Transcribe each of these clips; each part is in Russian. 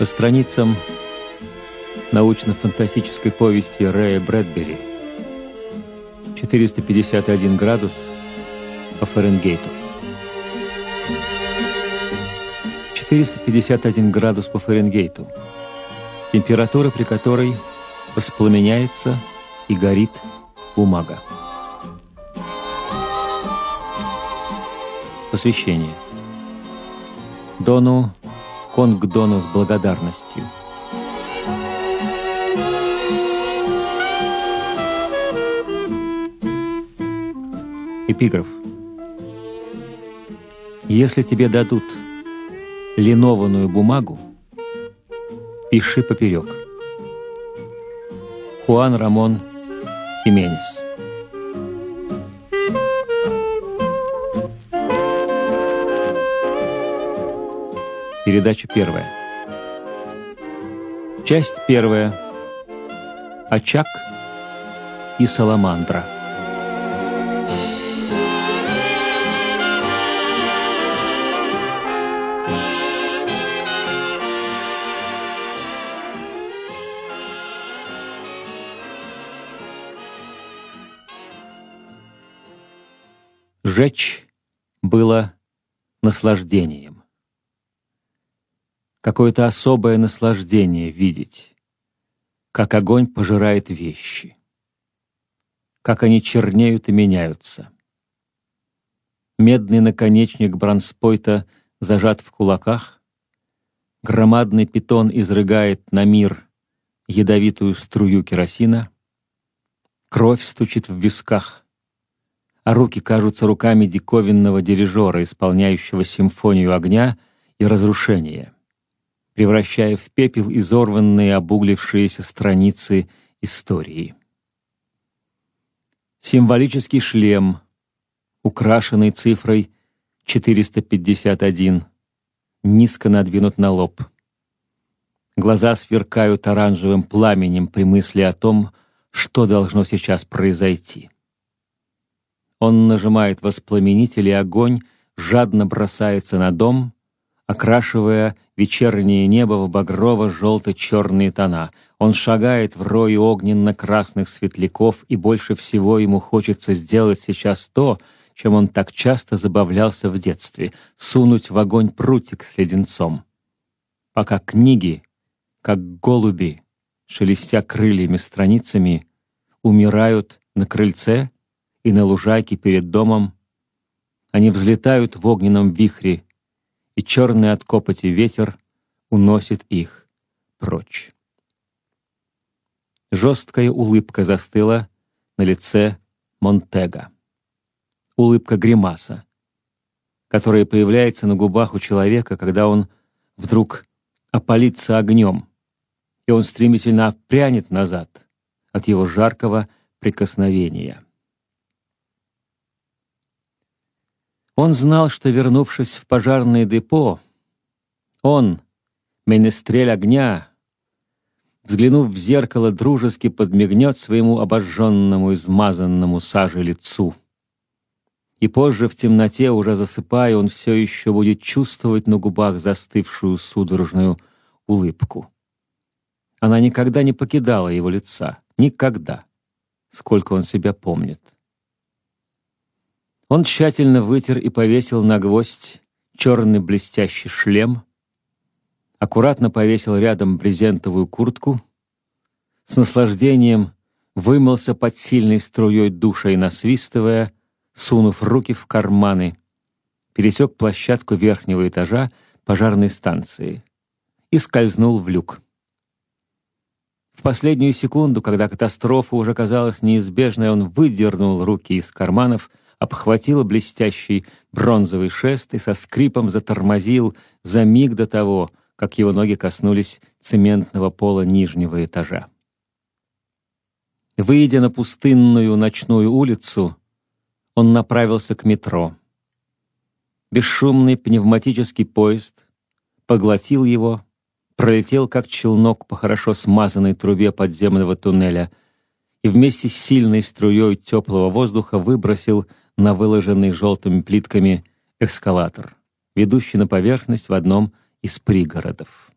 По страницам научно-фантастической повести Рэя Брэдбери 451 градус по Фаренгейту. 451 градус по Фаренгейту. Температура, при которой воспламеняется и горит бумага. Посвящение. Дону Конгдону с благодарностью. Эпиграф. Если тебе дадут линованную бумагу, пиши поперек. Хуан Рамон Хименес. Передача первая. Часть первая. Очаг и саламандра. Жечь было наслаждением какое-то особое наслаждение видеть, как огонь пожирает вещи, как они чернеют и меняются. Медный наконечник бронспойта зажат в кулаках, громадный питон изрыгает на мир ядовитую струю керосина, кровь стучит в висках, а руки кажутся руками диковинного дирижера, исполняющего симфонию огня и разрушения превращая в пепел изорванные обуглившиеся страницы истории. Символический шлем, украшенный цифрой 451, низко надвинут на лоб. Глаза сверкают оранжевым пламенем при мысли о том, что должно сейчас произойти. Он нажимает воспламенитель, и огонь жадно бросается на дом, окрашивая вечернее небо в багрово-желто-черные тона. Он шагает в рой огненно-красных светляков, и больше всего ему хочется сделать сейчас то, чем он так часто забавлялся в детстве — сунуть в огонь прутик с леденцом. Пока книги, как голуби, шелестя крыльями страницами, умирают на крыльце и на лужайке перед домом, они взлетают в огненном вихре, и черный от копоти ветер уносит их прочь. Жесткая улыбка застыла на лице Монтега. Улыбка гримаса, которая появляется на губах у человека, когда он вдруг опалится огнем, и он стремительно отпрянет назад от его жаркого прикосновения. Он знал, что, вернувшись в пожарное депо, он, менестрель огня, взглянув в зеркало, дружески подмигнет своему обожженному, измазанному сажей лицу. И позже в темноте, уже засыпая, он все еще будет чувствовать на губах застывшую судорожную улыбку. Она никогда не покидала его лица, никогда, сколько он себя помнит. Он тщательно вытер и повесил на гвоздь черный блестящий шлем, аккуратно повесил рядом брезентовую куртку, с наслаждением вымылся под сильной струей душа и насвистывая, сунув руки в карманы, пересек площадку верхнего этажа пожарной станции и скользнул в люк. В последнюю секунду, когда катастрофа уже казалась неизбежной, он выдернул руки из карманов обхватил блестящий бронзовый шест и со скрипом затормозил за миг до того, как его ноги коснулись цементного пола нижнего этажа. Выйдя на пустынную ночную улицу, он направился к метро. Бесшумный пневматический поезд поглотил его, пролетел как челнок по хорошо смазанной трубе подземного туннеля и вместе с сильной струей теплого воздуха выбросил на выложенный желтыми плитками эскалатор, ведущий на поверхность в одном из пригородов.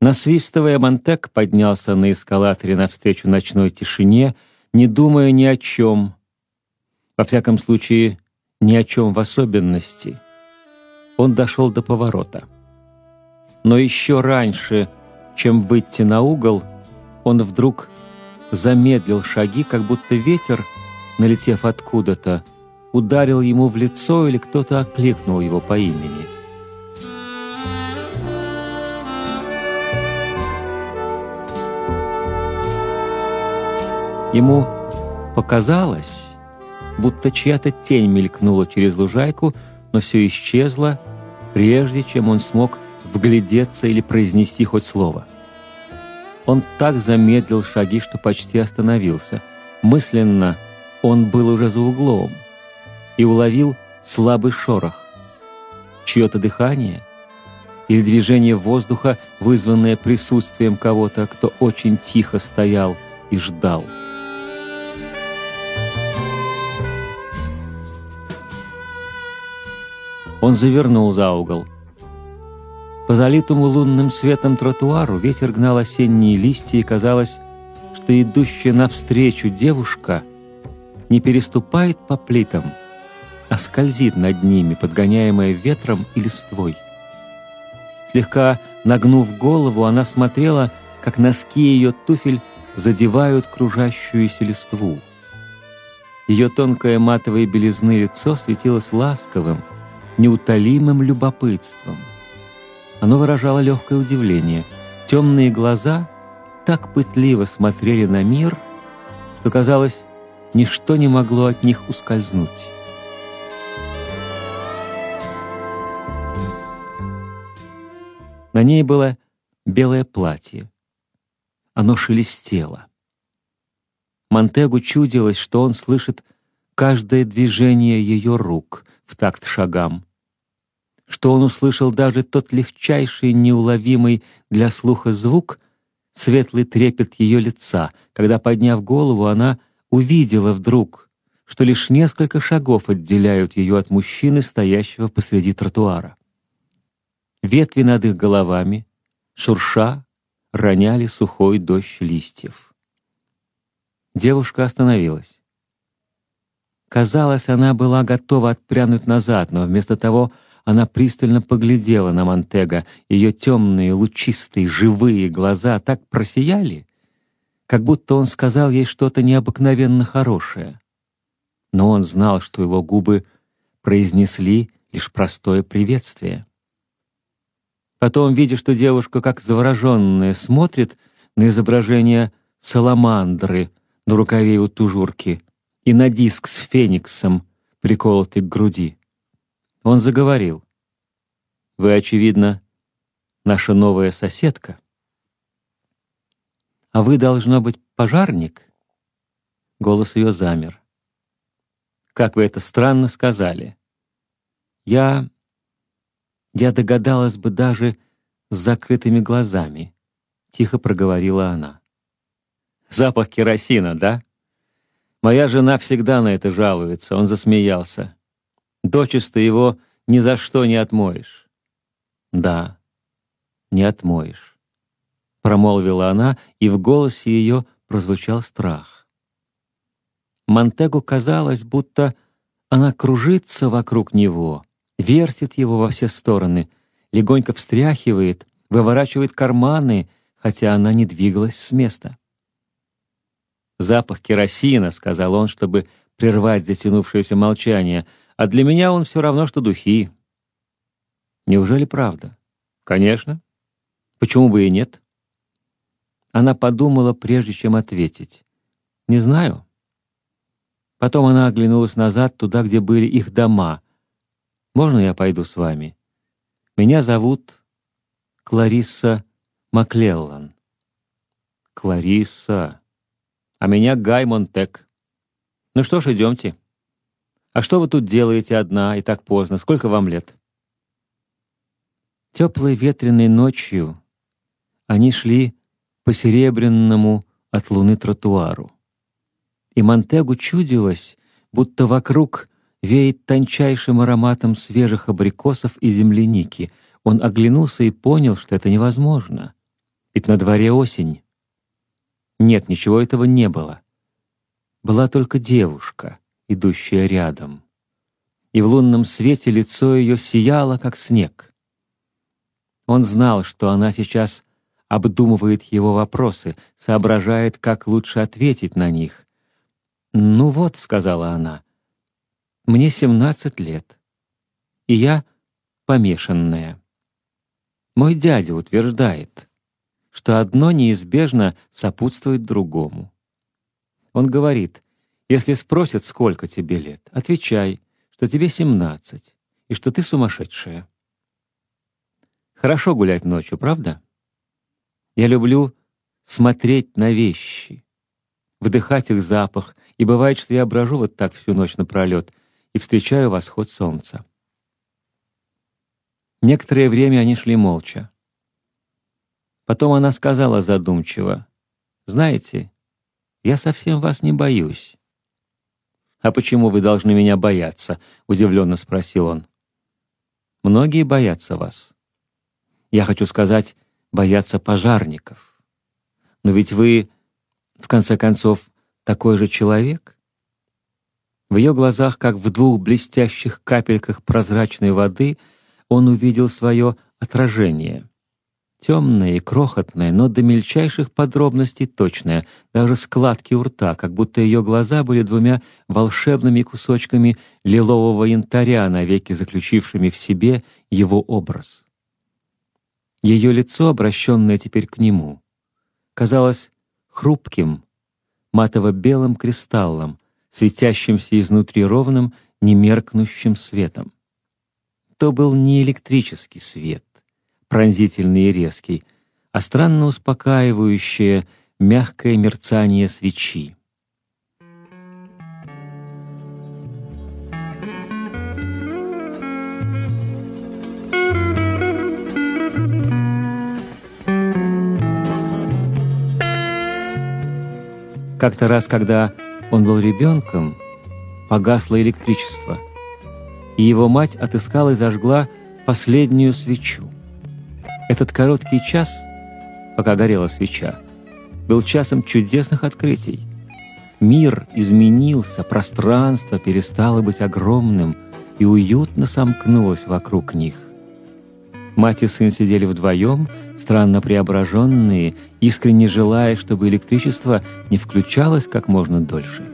Насвистывая, Монтек поднялся на эскалаторе навстречу ночной тишине, не думая ни о чем. Во всяком случае, ни о чем в особенности. Он дошел до поворота. Но еще раньше, чем выйти на угол, он вдруг замедлил шаги, как будто ветер, налетев откуда-то, ударил ему в лицо или кто-то окликнул его по имени. Ему показалось, будто чья-то тень мелькнула через лужайку, но все исчезло, прежде чем он смог вглядеться или произнести хоть слово. Он так замедлил шаги, что почти остановился. Мысленно он был уже за углом и уловил слабый шорох. Чье-то дыхание или движение воздуха, вызванное присутствием кого-то, кто очень тихо стоял и ждал. Он завернул за угол. По залитому лунным светом тротуару ветер гнал осенние листья, и казалось, что идущая навстречу девушка не переступает по плитам, а скользит над ними, подгоняемая ветром и листвой. Слегка нагнув голову, она смотрела, как носки ее туфель задевают кружащуюся листву. Ее тонкое матовое белизны лицо светилось ласковым, неутолимым любопытством. Оно выражало легкое удивление. Темные глаза так пытливо смотрели на мир, что, казалось, ничто не могло от них ускользнуть. На ней было белое платье. Оно шелестело. Монтегу чудилось, что он слышит каждое движение ее рук в такт шагам, что он услышал даже тот легчайший, неуловимый для слуха звук, светлый трепет ее лица, когда, подняв голову, она увидела вдруг, что лишь несколько шагов отделяют ее от мужчины, стоящего посреди тротуара. Ветви над их головами, шурша, роняли сухой дождь листьев. Девушка остановилась. Казалось, она была готова отпрянуть назад, но вместо того она пристально поглядела на Монтега. Ее темные, лучистые, живые глаза так просияли, как будто он сказал ей что-то необыкновенно хорошее. Но он знал, что его губы произнесли лишь простое приветствие. Потом, видя, что девушка, как завороженная, смотрит на изображение саламандры на рукаве у тужурки и на диск с фениксом, приколотый к груди, он заговорил. «Вы, очевидно, наша новая соседка. А вы, должно быть, пожарник?» Голос ее замер. «Как вы это странно сказали. Я... я догадалась бы даже с закрытыми глазами», — тихо проговорила она. «Запах керосина, да? Моя жена всегда на это жалуется», — он засмеялся. Дочисто его ни за что не отмоешь. Да, не отмоешь, промолвила она, и в голосе ее прозвучал страх. Монтегу казалось, будто она кружится вокруг него, вертит его во все стороны, легонько встряхивает, выворачивает карманы, хотя она не двигалась с места. «Запах керосина», — сказал он, чтобы прервать затянувшееся молчание — а для меня он все равно, что духи. Неужели правда? Конечно. Почему бы и нет? Она подумала, прежде чем ответить. Не знаю. Потом она оглянулась назад, туда, где были их дома. Можно я пойду с вами? Меня зовут Кларисса Маклеллан. Кларисса. А меня Гай Монтек. Ну что ж, идемте. «А что вы тут делаете одна и так поздно? Сколько вам лет?» Теплой ветреной ночью они шли по серебряному от луны тротуару. И Монтегу чудилось, будто вокруг веет тончайшим ароматом свежих абрикосов и земляники. Он оглянулся и понял, что это невозможно. Ведь на дворе осень. Нет, ничего этого не было. Была только девушка, идущая рядом. И в лунном свете лицо ее сияло, как снег. Он знал, что она сейчас обдумывает его вопросы, соображает, как лучше ответить на них. «Ну вот», — сказала она, — «мне семнадцать лет, и я помешанная. Мой дядя утверждает, что одно неизбежно сопутствует другому. Он говорит, если спросят, сколько тебе лет, отвечай, что тебе семнадцать, и что ты сумасшедшая. Хорошо гулять ночью, правда? Я люблю смотреть на вещи, вдыхать их запах, и бывает, что я брожу вот так всю ночь напролет и встречаю восход солнца. Некоторое время они шли молча. Потом она сказала задумчиво, «Знаете, я совсем вас не боюсь». «А почему вы должны меня бояться?» — удивленно спросил он. «Многие боятся вас. Я хочу сказать, боятся пожарников. Но ведь вы, в конце концов, такой же человек?» В ее глазах, как в двух блестящих капельках прозрачной воды — он увидел свое отражение. Темное и крохотное, но до мельчайших подробностей точное, даже складки у рта, как будто ее глаза были двумя волшебными кусочками лилового янтаря, навеки заключившими в себе его образ. Ее лицо, обращенное теперь к нему, казалось хрупким, матово-белым кристаллом, светящимся изнутри ровным, немеркнущим светом то был не электрический свет, пронзительный и резкий, а странно успокаивающее, мягкое мерцание свечи. Как-то раз, когда он был ребенком, погасло электричество — и его мать отыскала и зажгла последнюю свечу. Этот короткий час, пока горела свеча, был часом чудесных открытий. Мир изменился, пространство перестало быть огромным и уютно сомкнулось вокруг них. Мать и сын сидели вдвоем, странно преображенные, искренне желая, чтобы электричество не включалось как можно дольше.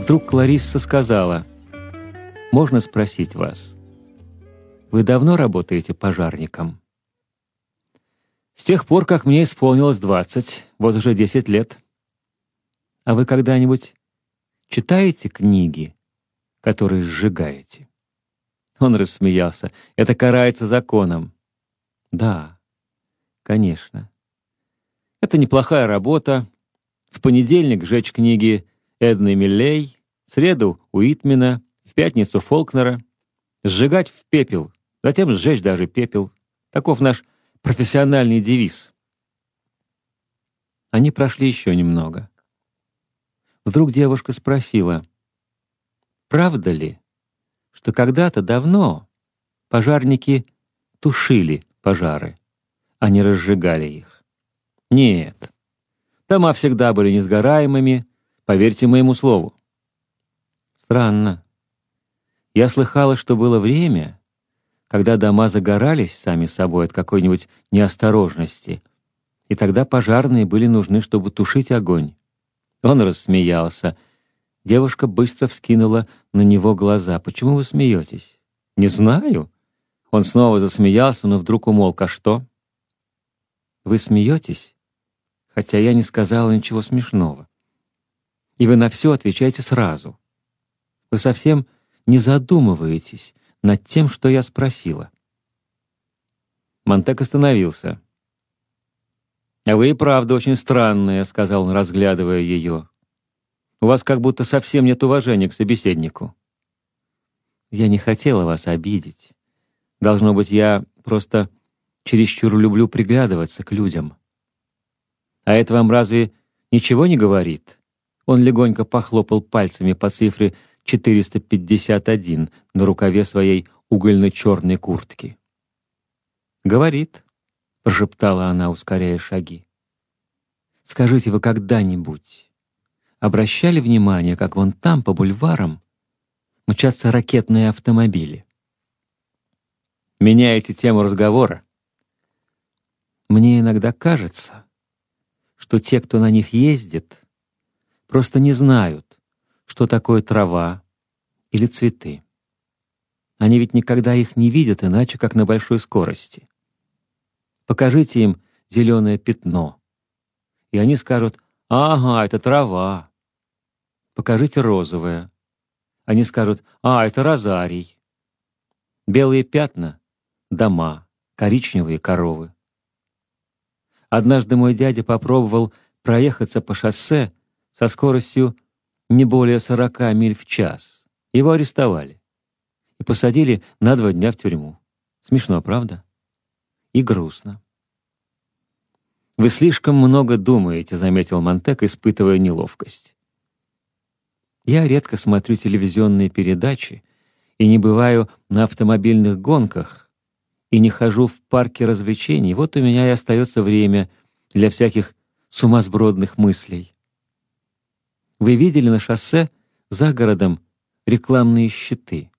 Вдруг Кларисса сказала, «Можно спросить вас, вы давно работаете пожарником?» «С тех пор, как мне исполнилось двадцать, вот уже десять лет. А вы когда-нибудь читаете книги, которые сжигаете?» Он рассмеялся. «Это карается законом». «Да, конечно. Это неплохая работа. В понедельник жечь книги Эдны Миллей, в среду Уитмена, в пятницу Фолкнера, сжигать в пепел, затем сжечь даже пепел. Таков наш профессиональный девиз. Они прошли еще немного. Вдруг девушка спросила, «Правда ли, что когда-то давно пожарники тушили пожары, а не разжигали их?» «Нет, дома всегда были несгораемыми, поверьте моему слову». Странно. Я слыхала, что было время, когда дома загорались сами собой от какой-нибудь неосторожности, и тогда пожарные были нужны, чтобы тушить огонь. Он рассмеялся. Девушка быстро вскинула на него глаза. «Почему вы смеетесь?» «Не знаю». Он снова засмеялся, но вдруг умолк. «А что?» «Вы смеетесь, хотя я не сказала ничего смешного. И вы на все отвечаете сразу. Вы совсем не задумываетесь над тем, что я спросила. Монтек остановился. «А вы и правда очень странная», — сказал он, разглядывая ее. «У вас как будто совсем нет уважения к собеседнику». «Я не хотела вас обидеть. Должно быть, я просто чересчур люблю приглядываться к людям». «А это вам разве ничего не говорит?» Он легонько похлопал пальцами по цифре 451 на рукаве своей угольно-черной куртки. «Говорит», — прошептала она, ускоряя шаги. «Скажите, вы когда-нибудь обращали внимание, как вон там, по бульварам, мчатся ракетные автомобили?» Меняете тему разговора. Мне иногда кажется, что те, кто на них ездит, просто не знают, что такое трава или цветы. Они ведь никогда их не видят иначе, как на большой скорости. Покажите им зеленое пятно, и они скажут «Ага, это трава». Покажите розовое. Они скажут «А, это розарий». Белые пятна — дома, коричневые коровы. Однажды мой дядя попробовал проехаться по шоссе со скоростью не более 40 миль в час. Его арестовали и посадили на два дня в тюрьму. Смешно, правда? И грустно. «Вы слишком много думаете», — заметил Монтек, испытывая неловкость. «Я редко смотрю телевизионные передачи и не бываю на автомобильных гонках, и не хожу в парке развлечений, вот у меня и остается время для всяких сумасбродных мыслей. Вы видели на шоссе за городом рекламные щиты?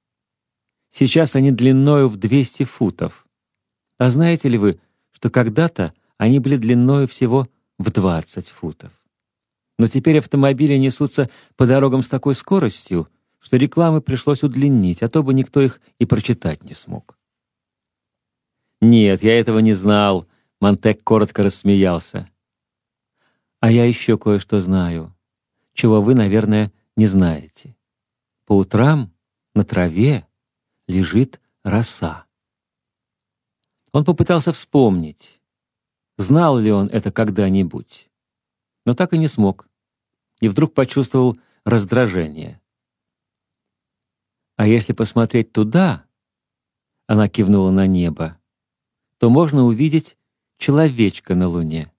Сейчас они длиною в 200 футов. А знаете ли вы, что когда-то они были длиною всего в 20 футов? Но теперь автомобили несутся по дорогам с такой скоростью, что рекламы пришлось удлинить, а то бы никто их и прочитать не смог. «Нет, я этого не знал», — Монтек коротко рассмеялся. «А я еще кое-что знаю, чего вы, наверное, не знаете. По утрам на траве лежит роса». Он попытался вспомнить, знал ли он это когда-нибудь, но так и не смог, и вдруг почувствовал раздражение. «А если посмотреть туда?» — она кивнула на небо то можно увидеть человечка на Луне.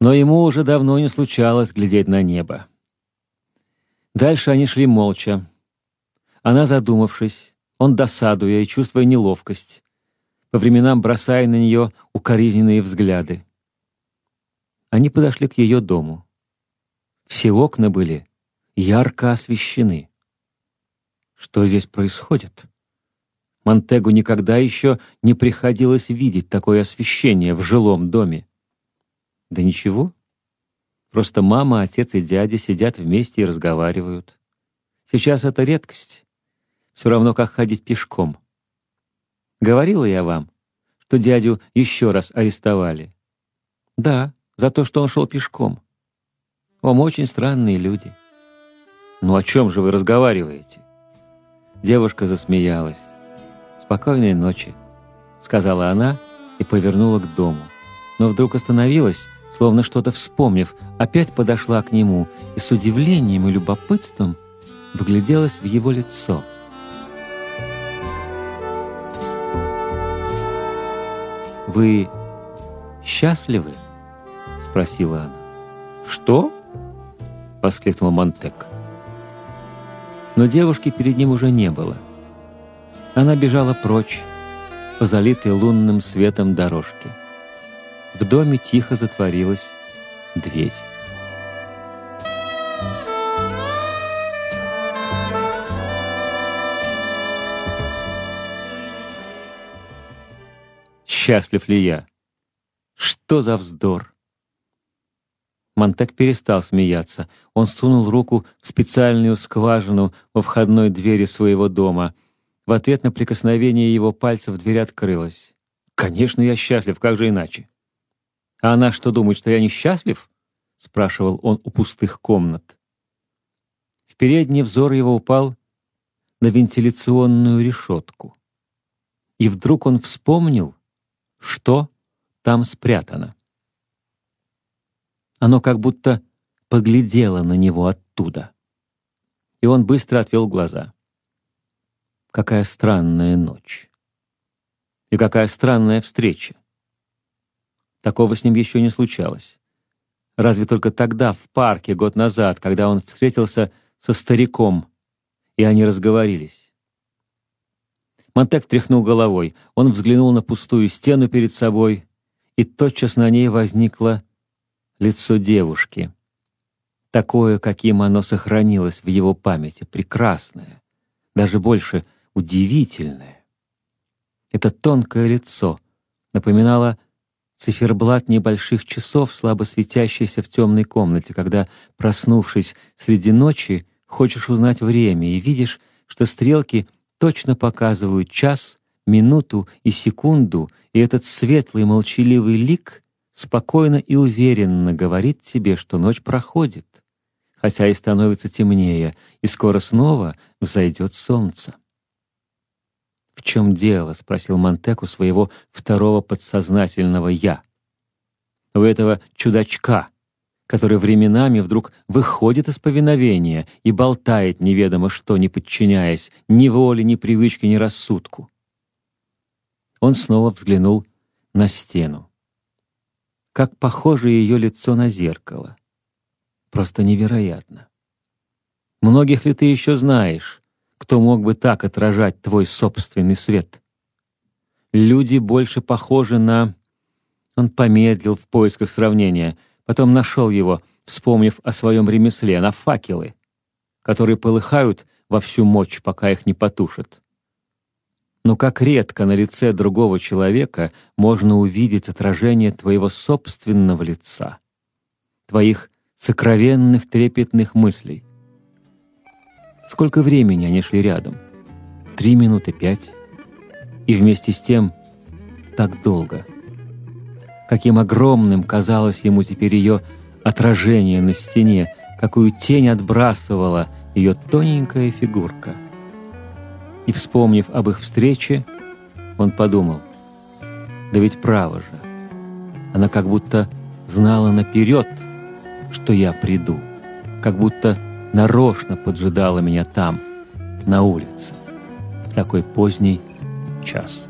Но ему уже давно не случалось глядеть на небо. Дальше они шли молча. Она задумавшись, он досадуя и чувствуя неловкость, по временам бросая на нее укоризненные взгляды. Они подошли к ее дому. Все окна были ярко освещены. Что здесь происходит? Монтегу никогда еще не приходилось видеть такое освещение в жилом доме. Да ничего. Просто мама, отец и дядя сидят вместе и разговаривают. Сейчас это редкость. Все равно, как ходить пешком. Говорила я вам, что дядю еще раз арестовали. Да, за то, что он шел пешком. Вам очень странные люди. Ну о чем же вы разговариваете? Девушка засмеялась. «Спокойной ночи», — сказала она и повернула к дому. Но вдруг остановилась, словно что-то вспомнив, опять подошла к нему и с удивлением и любопытством вгляделась в его лицо. «Вы счастливы?» — спросила она. «Что?» — воскликнул Монтек. Но девушки перед ним уже не было — она бежала прочь по залитой лунным светом дорожке. В доме тихо затворилась дверь. Счастлив ли я? Что за вздор? Монтек перестал смеяться. Он сунул руку в специальную скважину во входной двери своего дома — в ответ на прикосновение его пальцев дверь открылась. «Конечно, я счастлив, как же иначе?» «А она что, думает, что я несчастлив?» — спрашивал он у пустых комнат. В передний взор его упал на вентиляционную решетку. И вдруг он вспомнил, что там спрятано. Оно как будто поглядело на него оттуда. И он быстро отвел глаза. Какая странная ночь. И какая странная встреча. Такого с ним еще не случалось. Разве только тогда, в парке, год назад, когда он встретился со стариком и они разговорились. Монтек тряхнул головой. Он взглянул на пустую стену перед собой, и тотчас на ней возникло лицо девушки. Такое, каким оно сохранилось в его памяти, прекрасное, даже больше удивительное. Это тонкое лицо напоминало циферблат небольших часов, слабо светящийся в темной комнате, когда, проснувшись среди ночи, хочешь узнать время и видишь, что стрелки точно показывают час, минуту и секунду, и этот светлый молчаливый лик спокойно и уверенно говорит тебе, что ночь проходит, хотя и становится темнее, и скоро снова взойдет солнце. «В чем дело?» — спросил Монтек у своего второго подсознательного «я». У этого чудачка, который временами вдруг выходит из повиновения и болтает неведомо что, не подчиняясь ни воле, ни привычке, ни рассудку. Он снова взглянул на стену. Как похоже ее лицо на зеркало. Просто невероятно. Многих ли ты еще знаешь, кто мог бы так отражать твой собственный свет. Люди больше похожи на... Он помедлил в поисках сравнения, потом нашел его, вспомнив о своем ремесле, на факелы, которые полыхают во всю мощь, пока их не потушат. Но как редко на лице другого человека можно увидеть отражение твоего собственного лица, твоих сокровенных трепетных мыслей. Сколько времени они шли рядом? Три минуты, пять. И вместе с тем так долго. Каким огромным казалось ему теперь ее отражение на стене, какую тень отбрасывала ее тоненькая фигурка. И, вспомнив об их встрече, он подумал, да ведь право же, она как будто знала наперед, что я приду, как будто нарочно поджидала меня там, на улице, в такой поздний час.